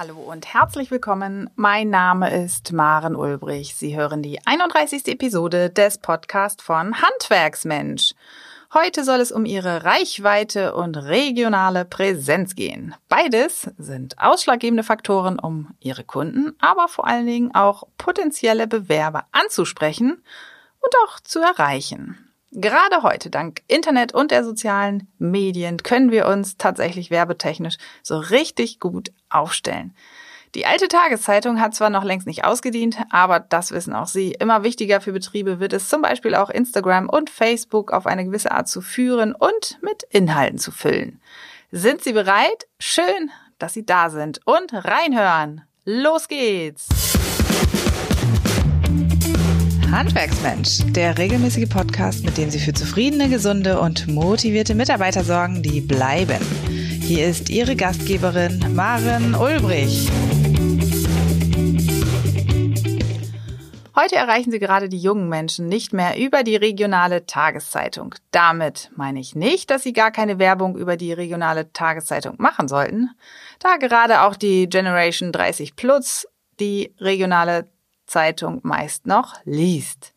Hallo und herzlich willkommen. Mein Name ist Maren Ulbrich. Sie hören die 31. Episode des Podcasts von Handwerksmensch. Heute soll es um Ihre Reichweite und regionale Präsenz gehen. Beides sind ausschlaggebende Faktoren, um Ihre Kunden, aber vor allen Dingen auch potenzielle Bewerber anzusprechen und auch zu erreichen. Gerade heute, dank Internet und der sozialen Medien, können wir uns tatsächlich werbetechnisch so richtig gut aufstellen. Die alte Tageszeitung hat zwar noch längst nicht ausgedient, aber das wissen auch Sie. Immer wichtiger für Betriebe wird es zum Beispiel auch Instagram und Facebook auf eine gewisse Art zu führen und mit Inhalten zu füllen. Sind Sie bereit? Schön, dass Sie da sind und reinhören. Los geht's! Handwerksmensch, der regelmäßige Podcast, mit dem Sie für zufriedene, gesunde und motivierte Mitarbeiter sorgen, die bleiben. Hier ist Ihre Gastgeberin Maren Ulbrich. Heute erreichen Sie gerade die jungen Menschen nicht mehr über die regionale Tageszeitung. Damit meine ich nicht, dass Sie gar keine Werbung über die regionale Tageszeitung machen sollten, da gerade auch die Generation 30 Plus die regionale Zeitung meist noch liest.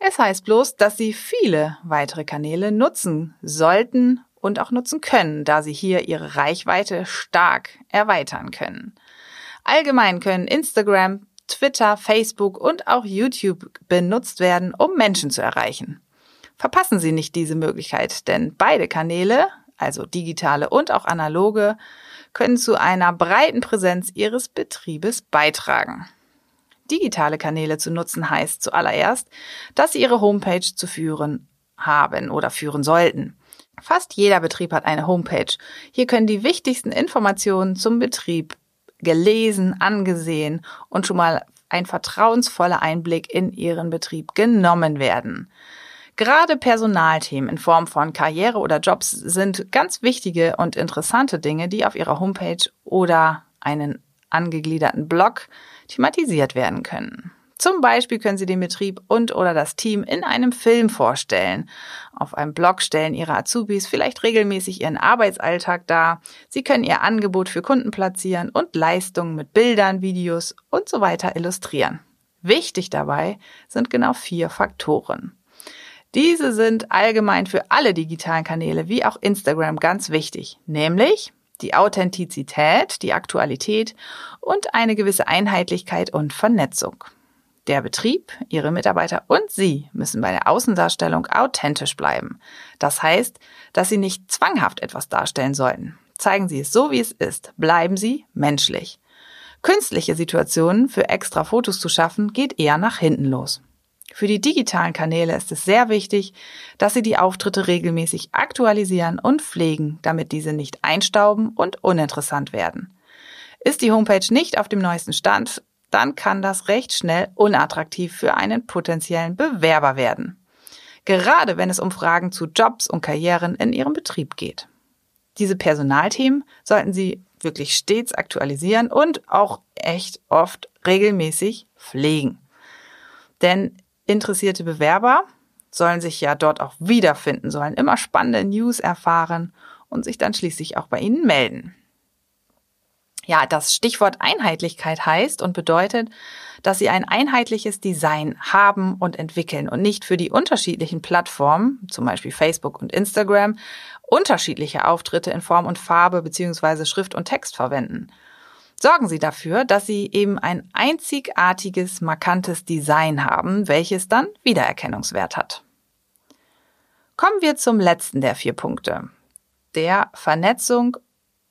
Es heißt bloß, dass Sie viele weitere Kanäle nutzen sollten und auch nutzen können, da sie hier ihre Reichweite stark erweitern können. Allgemein können Instagram, Twitter, Facebook und auch YouTube benutzt werden, um Menschen zu erreichen. Verpassen Sie nicht diese Möglichkeit, denn beide Kanäle, also digitale und auch analoge, können zu einer breiten Präsenz Ihres Betriebes beitragen. Digitale Kanäle zu nutzen heißt zuallererst, dass Sie Ihre Homepage zu führen haben oder führen sollten. Fast jeder Betrieb hat eine Homepage. Hier können die wichtigsten Informationen zum Betrieb gelesen, angesehen und schon mal ein vertrauensvoller Einblick in Ihren Betrieb genommen werden. Gerade Personalthemen in Form von Karriere oder Jobs sind ganz wichtige und interessante Dinge, die auf Ihrer Homepage oder einen angegliederten Blog thematisiert werden können. Zum Beispiel können Sie den Betrieb und oder das Team in einem Film vorstellen. Auf einem Blog stellen Ihre Azubis vielleicht regelmäßig ihren Arbeitsalltag dar. Sie können Ihr Angebot für Kunden platzieren und Leistungen mit Bildern, Videos und so weiter illustrieren. Wichtig dabei sind genau vier Faktoren. Diese sind allgemein für alle digitalen Kanäle wie auch Instagram ganz wichtig, nämlich die Authentizität, die Aktualität und eine gewisse Einheitlichkeit und Vernetzung. Der Betrieb, Ihre Mitarbeiter und Sie müssen bei der Außendarstellung authentisch bleiben. Das heißt, dass Sie nicht zwanghaft etwas darstellen sollten. Zeigen Sie es so, wie es ist. Bleiben Sie menschlich. Künstliche Situationen für extra Fotos zu schaffen, geht eher nach hinten los. Für die digitalen Kanäle ist es sehr wichtig, dass Sie die Auftritte regelmäßig aktualisieren und pflegen, damit diese nicht einstauben und uninteressant werden. Ist die Homepage nicht auf dem neuesten Stand, dann kann das recht schnell unattraktiv für einen potenziellen Bewerber werden. Gerade wenn es um Fragen zu Jobs und Karrieren in Ihrem Betrieb geht. Diese Personalthemen sollten Sie wirklich stets aktualisieren und auch echt oft regelmäßig pflegen. Denn interessierte Bewerber sollen sich ja dort auch wiederfinden, sollen immer spannende News erfahren und sich dann schließlich auch bei Ihnen melden. Ja, das Stichwort Einheitlichkeit heißt und bedeutet, dass sie ein einheitliches Design haben und entwickeln und nicht für die unterschiedlichen Plattformen, zum Beispiel Facebook und Instagram, unterschiedliche Auftritte in Form und Farbe beziehungsweise Schrift und Text verwenden. Sorgen Sie dafür, dass Sie eben ein einzigartiges, markantes Design haben, welches dann Wiedererkennungswert hat. Kommen wir zum letzten der vier Punkte, der Vernetzung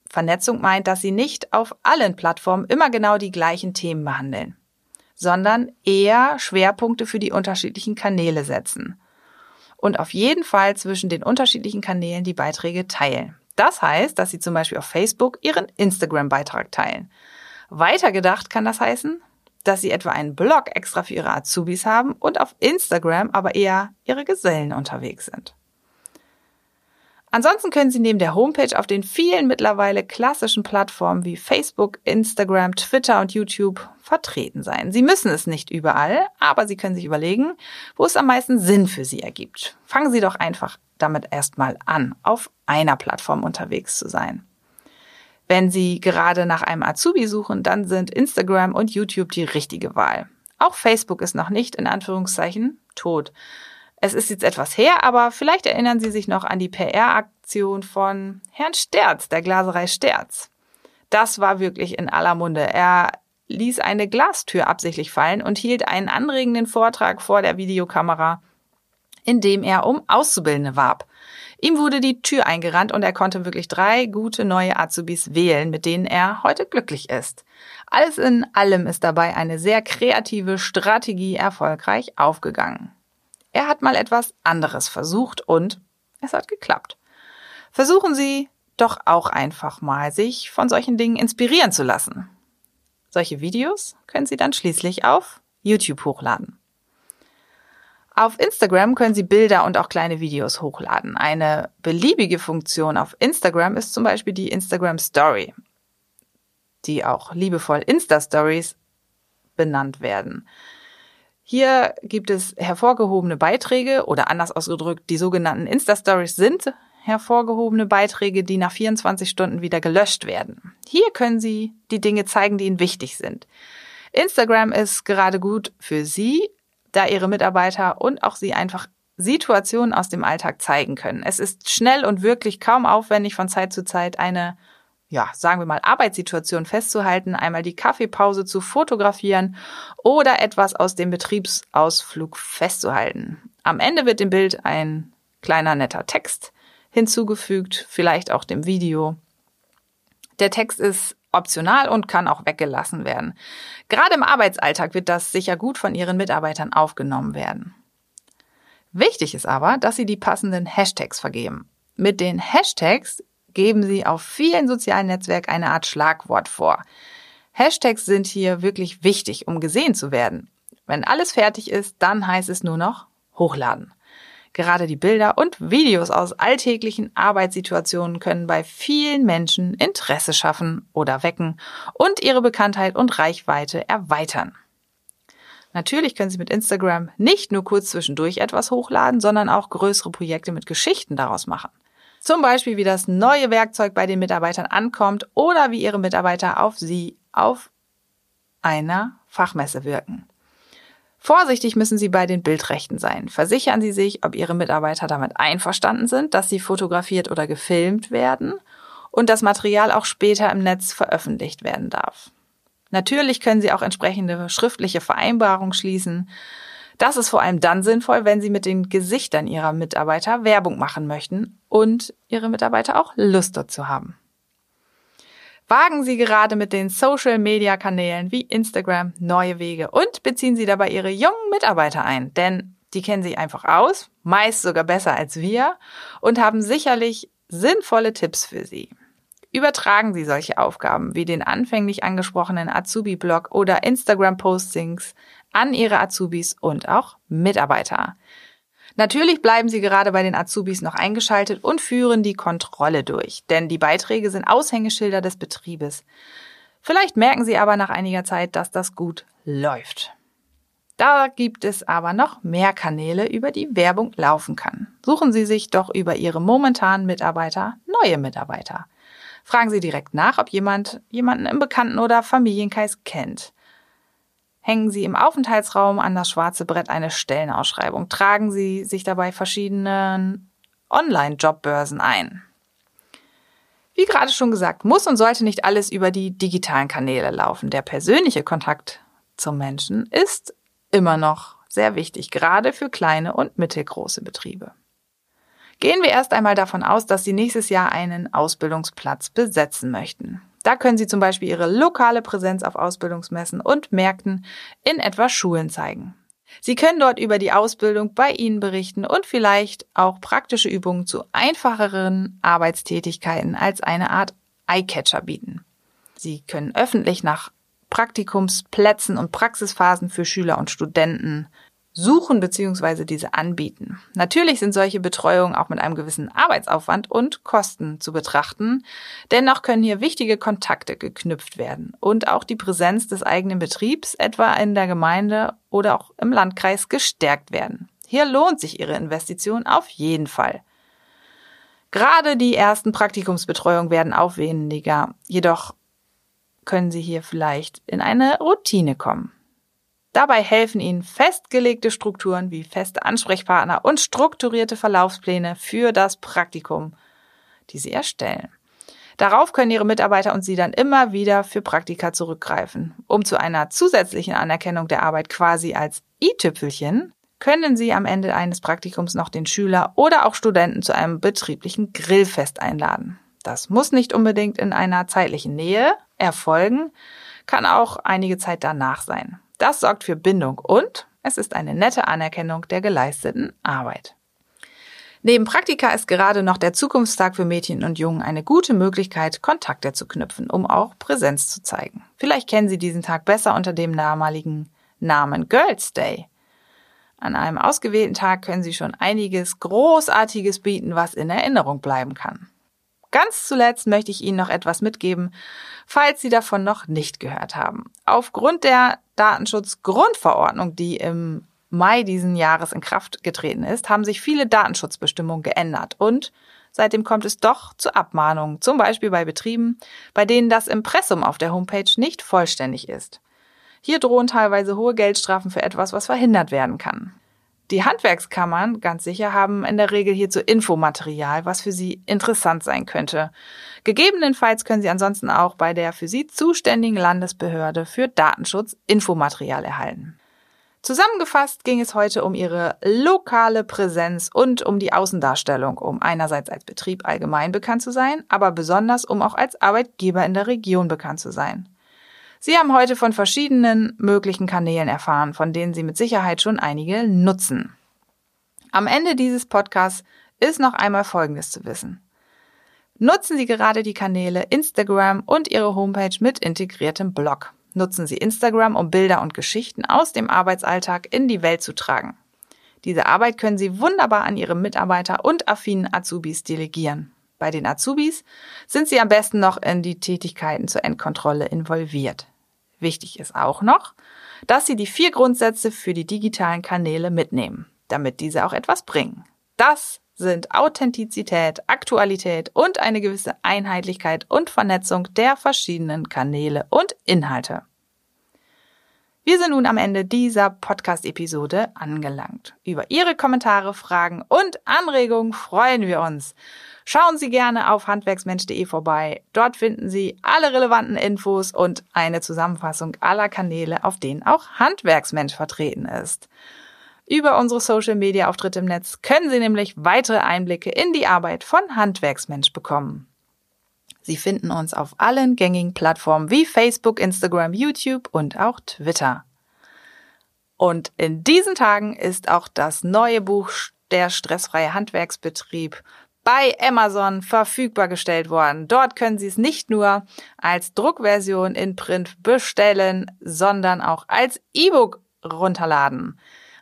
Vernetzung meint, dass sie nicht auf allen Plattformen immer genau die gleichen Themen behandeln, sondern eher Schwerpunkte für die unterschiedlichen Kanäle setzen. Und auf jeden Fall zwischen den unterschiedlichen Kanälen die Beiträge teilen. Das heißt, dass sie zum Beispiel auf Facebook ihren Instagram-Beitrag teilen. Weitergedacht kann das heißen, dass sie etwa einen Blog extra für ihre Azubis haben und auf Instagram aber eher ihre Gesellen unterwegs sind. Ansonsten können Sie neben der Homepage auf den vielen mittlerweile klassischen Plattformen wie Facebook, Instagram, Twitter und YouTube vertreten sein. Sie müssen es nicht überall, aber Sie können sich überlegen, wo es am meisten Sinn für Sie ergibt. Fangen Sie doch einfach damit erstmal an, auf einer Plattform unterwegs zu sein. Wenn Sie gerade nach einem Azubi suchen, dann sind Instagram und YouTube die richtige Wahl. Auch Facebook ist noch nicht in Anführungszeichen tot. Es ist jetzt etwas her, aber vielleicht erinnern Sie sich noch an die PR-Aktion von Herrn Sterz, der Glaserei Sterz. Das war wirklich in aller Munde. Er ließ eine Glastür absichtlich fallen und hielt einen anregenden Vortrag vor der Videokamera, in dem er um Auszubildende warb. Ihm wurde die Tür eingerannt und er konnte wirklich drei gute neue Azubis wählen, mit denen er heute glücklich ist. Alles in allem ist dabei eine sehr kreative Strategie erfolgreich aufgegangen. Er hat mal etwas anderes versucht und es hat geklappt. Versuchen Sie doch auch einfach mal, sich von solchen Dingen inspirieren zu lassen. Solche Videos können Sie dann schließlich auf YouTube hochladen. Auf Instagram können Sie Bilder und auch kleine Videos hochladen. Eine beliebige Funktion auf Instagram ist zum Beispiel die Instagram Story, die auch liebevoll Insta Stories benannt werden. Hier gibt es hervorgehobene Beiträge oder anders ausgedrückt, die sogenannten Insta Stories sind hervorgehobene Beiträge, die nach 24 Stunden wieder gelöscht werden. Hier können Sie die Dinge zeigen, die Ihnen wichtig sind. Instagram ist gerade gut für Sie, da ihre Mitarbeiter und auch sie einfach Situationen aus dem Alltag zeigen können. Es ist schnell und wirklich kaum aufwendig von Zeit zu Zeit eine, ja, sagen wir mal, Arbeitssituation festzuhalten, einmal die Kaffeepause zu fotografieren oder etwas aus dem Betriebsausflug festzuhalten. Am Ende wird dem Bild ein kleiner netter Text hinzugefügt, vielleicht auch dem Video. Der Text ist optional und kann auch weggelassen werden. Gerade im Arbeitsalltag wird das sicher gut von Ihren Mitarbeitern aufgenommen werden. Wichtig ist aber, dass Sie die passenden Hashtags vergeben. Mit den Hashtags geben Sie auf vielen sozialen Netzwerken eine Art Schlagwort vor. Hashtags sind hier wirklich wichtig, um gesehen zu werden. Wenn alles fertig ist, dann heißt es nur noch hochladen. Gerade die Bilder und Videos aus alltäglichen Arbeitssituationen können bei vielen Menschen Interesse schaffen oder wecken und ihre Bekanntheit und Reichweite erweitern. Natürlich können Sie mit Instagram nicht nur kurz zwischendurch etwas hochladen, sondern auch größere Projekte mit Geschichten daraus machen. Zum Beispiel, wie das neue Werkzeug bei den Mitarbeitern ankommt oder wie Ihre Mitarbeiter auf Sie auf einer Fachmesse wirken. Vorsichtig müssen Sie bei den Bildrechten sein. Versichern Sie sich, ob Ihre Mitarbeiter damit einverstanden sind, dass sie fotografiert oder gefilmt werden und das Material auch später im Netz veröffentlicht werden darf. Natürlich können Sie auch entsprechende schriftliche Vereinbarungen schließen. Das ist vor allem dann sinnvoll, wenn Sie mit den Gesichtern Ihrer Mitarbeiter Werbung machen möchten und Ihre Mitarbeiter auch Lust dazu haben. Wagen Sie gerade mit den Social-Media-Kanälen wie Instagram neue Wege und beziehen Sie dabei Ihre jungen Mitarbeiter ein, denn die kennen sich einfach aus, meist sogar besser als wir und haben sicherlich sinnvolle Tipps für Sie. Übertragen Sie solche Aufgaben wie den anfänglich angesprochenen Azubi-Blog oder Instagram-Postings an Ihre Azubis und auch Mitarbeiter. Natürlich bleiben Sie gerade bei den Azubis noch eingeschaltet und führen die Kontrolle durch, denn die Beiträge sind Aushängeschilder des Betriebes. Vielleicht merken Sie aber nach einiger Zeit, dass das gut läuft. Da gibt es aber noch mehr Kanäle, über die Werbung laufen kann. Suchen Sie sich doch über Ihre momentanen Mitarbeiter neue Mitarbeiter. Fragen Sie direkt nach, ob jemand jemanden im Bekannten- oder Familienkreis kennt. Hängen Sie im Aufenthaltsraum an das schwarze Brett eine Stellenausschreibung. Tragen Sie sich dabei verschiedenen Online-Jobbörsen ein. Wie gerade schon gesagt, muss und sollte nicht alles über die digitalen Kanäle laufen. Der persönliche Kontakt zum Menschen ist immer noch sehr wichtig, gerade für kleine und mittelgroße Betriebe. Gehen wir erst einmal davon aus, dass Sie nächstes Jahr einen Ausbildungsplatz besetzen möchten. Da können Sie zum Beispiel Ihre lokale Präsenz auf Ausbildungsmessen und Märkten in etwa Schulen zeigen. Sie können dort über die Ausbildung bei Ihnen berichten und vielleicht auch praktische Übungen zu einfacheren Arbeitstätigkeiten als eine Art Eyecatcher bieten. Sie können öffentlich nach Praktikumsplätzen und Praxisphasen für Schüler und Studenten suchen bzw. diese anbieten. Natürlich sind solche Betreuungen auch mit einem gewissen Arbeitsaufwand und Kosten zu betrachten. Dennoch können hier wichtige Kontakte geknüpft werden und auch die Präsenz des eigenen Betriebs etwa in der Gemeinde oder auch im Landkreis gestärkt werden. Hier lohnt sich Ihre Investition auf jeden Fall. Gerade die ersten Praktikumsbetreuungen werden aufwendiger, jedoch können Sie hier vielleicht in eine Routine kommen. Dabei helfen Ihnen festgelegte Strukturen wie feste Ansprechpartner und strukturierte Verlaufspläne für das Praktikum, die Sie erstellen. Darauf können Ihre Mitarbeiter und Sie dann immer wieder für Praktika zurückgreifen. Um zu einer zusätzlichen Anerkennung der Arbeit quasi als i-Tüpfelchen können Sie am Ende eines Praktikums noch den Schüler oder auch Studenten zu einem betrieblichen Grillfest einladen. Das muss nicht unbedingt in einer zeitlichen Nähe erfolgen, kann auch einige Zeit danach sein. Das sorgt für Bindung und es ist eine nette Anerkennung der geleisteten Arbeit. Neben Praktika ist gerade noch der Zukunftstag für Mädchen und Jungen eine gute Möglichkeit, Kontakte zu knüpfen, um auch Präsenz zu zeigen. Vielleicht kennen Sie diesen Tag besser unter dem damaligen Namen Girls Day. An einem ausgewählten Tag können Sie schon einiges Großartiges bieten, was in Erinnerung bleiben kann. Ganz zuletzt möchte ich Ihnen noch etwas mitgeben, falls Sie davon noch nicht gehört haben. Aufgrund der Datenschutzgrundverordnung, die im Mai diesen Jahres in Kraft getreten ist, haben sich viele Datenschutzbestimmungen geändert und seitdem kommt es doch zu Abmahnungen, zum Beispiel bei Betrieben, bei denen das Impressum auf der Homepage nicht vollständig ist. Hier drohen teilweise hohe Geldstrafen für etwas, was verhindert werden kann. Die Handwerkskammern, ganz sicher, haben in der Regel hierzu Infomaterial, was für Sie interessant sein könnte. Gegebenenfalls können Sie ansonsten auch bei der für Sie zuständigen Landesbehörde für Datenschutz Infomaterial erhalten. Zusammengefasst ging es heute um ihre lokale Präsenz und um die Außendarstellung, um einerseits als Betrieb allgemein bekannt zu sein, aber besonders um auch als Arbeitgeber in der Region bekannt zu sein. Sie haben heute von verschiedenen möglichen Kanälen erfahren, von denen Sie mit Sicherheit schon einige nutzen. Am Ende dieses Podcasts ist noch einmal Folgendes zu wissen. Nutzen Sie gerade die Kanäle Instagram und Ihre Homepage mit integriertem Blog nutzen Sie Instagram, um Bilder und Geschichten aus dem Arbeitsalltag in die Welt zu tragen. Diese Arbeit können Sie wunderbar an Ihre Mitarbeiter und affinen Azubis delegieren. Bei den Azubis sind Sie am besten noch in die Tätigkeiten zur Endkontrolle involviert. Wichtig ist auch noch, dass Sie die vier Grundsätze für die digitalen Kanäle mitnehmen, damit diese auch etwas bringen. Das sind Authentizität, Aktualität und eine gewisse Einheitlichkeit und Vernetzung der verschiedenen Kanäle und Inhalte. Wir sind nun am Ende dieser Podcast-Episode angelangt. Über Ihre Kommentare, Fragen und Anregungen freuen wir uns. Schauen Sie gerne auf handwerksmensch.de vorbei. Dort finden Sie alle relevanten Infos und eine Zusammenfassung aller Kanäle, auf denen auch Handwerksmensch vertreten ist. Über unsere Social-Media-Auftritte im Netz können Sie nämlich weitere Einblicke in die Arbeit von Handwerksmensch bekommen. Sie finden uns auf allen gängigen Plattformen wie Facebook, Instagram, YouTube und auch Twitter. Und in diesen Tagen ist auch das neue Buch Der stressfreie Handwerksbetrieb bei Amazon verfügbar gestellt worden. Dort können Sie es nicht nur als Druckversion in Print bestellen, sondern auch als E-Book runterladen.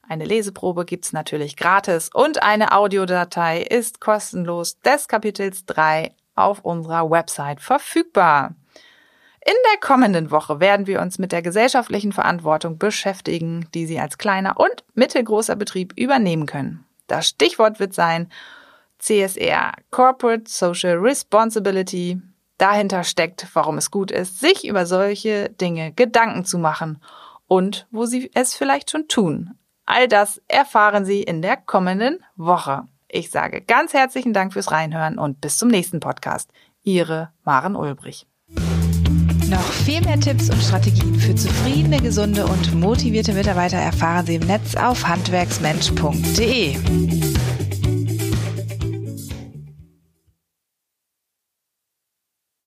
Eine Leseprobe gibt's natürlich gratis und eine Audiodatei ist kostenlos des Kapitels 3 auf unserer Website verfügbar. In der kommenden Woche werden wir uns mit der gesellschaftlichen Verantwortung beschäftigen, die Sie als kleiner und mittelgroßer Betrieb übernehmen können. Das Stichwort wird sein CSR, Corporate Social Responsibility. Dahinter steckt, warum es gut ist, sich über solche Dinge Gedanken zu machen und wo Sie es vielleicht schon tun. All das erfahren Sie in der kommenden Woche. Ich sage ganz herzlichen Dank fürs Reinhören und bis zum nächsten Podcast. Ihre Maren Ulbrich. Noch viel mehr Tipps und Strategien für zufriedene, gesunde und motivierte Mitarbeiter erfahren Sie im Netz auf handwerksmensch.de.